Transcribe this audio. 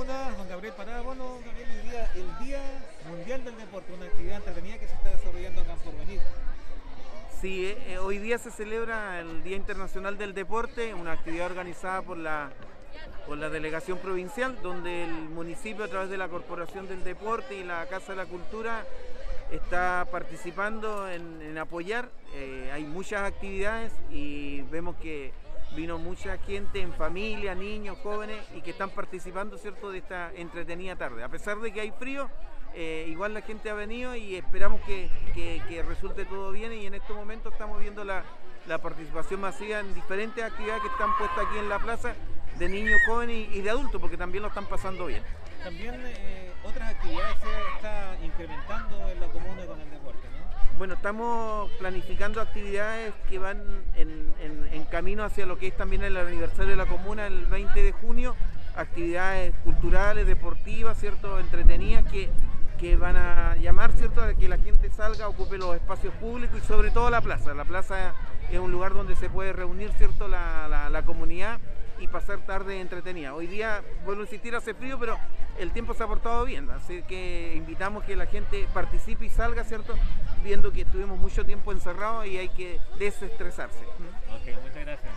comuna, don Gabriel Parada. Bueno, Gabriel, hoy día, el Día Mundial del Deporte, una actividad entretenida que se está desarrollando acá en Porvenir. Sí, eh, eh, hoy día se celebra el Día Internacional del Deporte, una actividad organizada por la, por la Delegación Provincial, donde el municipio a través de la Corporación del Deporte y la Casa de la Cultura está participando en, en apoyar. Eh, hay muchas actividades y vemos que vino mucha gente en familia, niños, jóvenes y que están participando ¿cierto? de esta entretenida tarde. A pesar de que hay frío, eh, igual la gente ha venido y esperamos que, que- resulte todo bien y en estos momentos estamos viendo la, la participación masiva en diferentes actividades que están puestas aquí en la plaza de niños, jóvenes y, de adultos porque también lo están pasando bien. También eh, otras actividades está incrementando en la comuna con el deporte, ¿no? Bueno, estamos planificando actividades que van en, camino hacia lo que es también el aniversario de la comuna el 20 de junio, actividades culturales, deportivas, ¿cierto? entretenidas que, que van a llamar ¿cierto? a que la gente salga, ocupe los espacios públicos y sobre todo la plaza. La plaza es un lugar donde se puede reunir ¿cierto? La, la- la comunidad y pasar tarde entretenida. Hoy día, vuelvo a insistir, hace frío, pero el tiempo se ha portado bien, así que invitamos que la gente participe y salga, ¿cierto? Viendo que estuvimos mucho tiempo encerrados y hay que desestresarse. Ok, muchas gracias.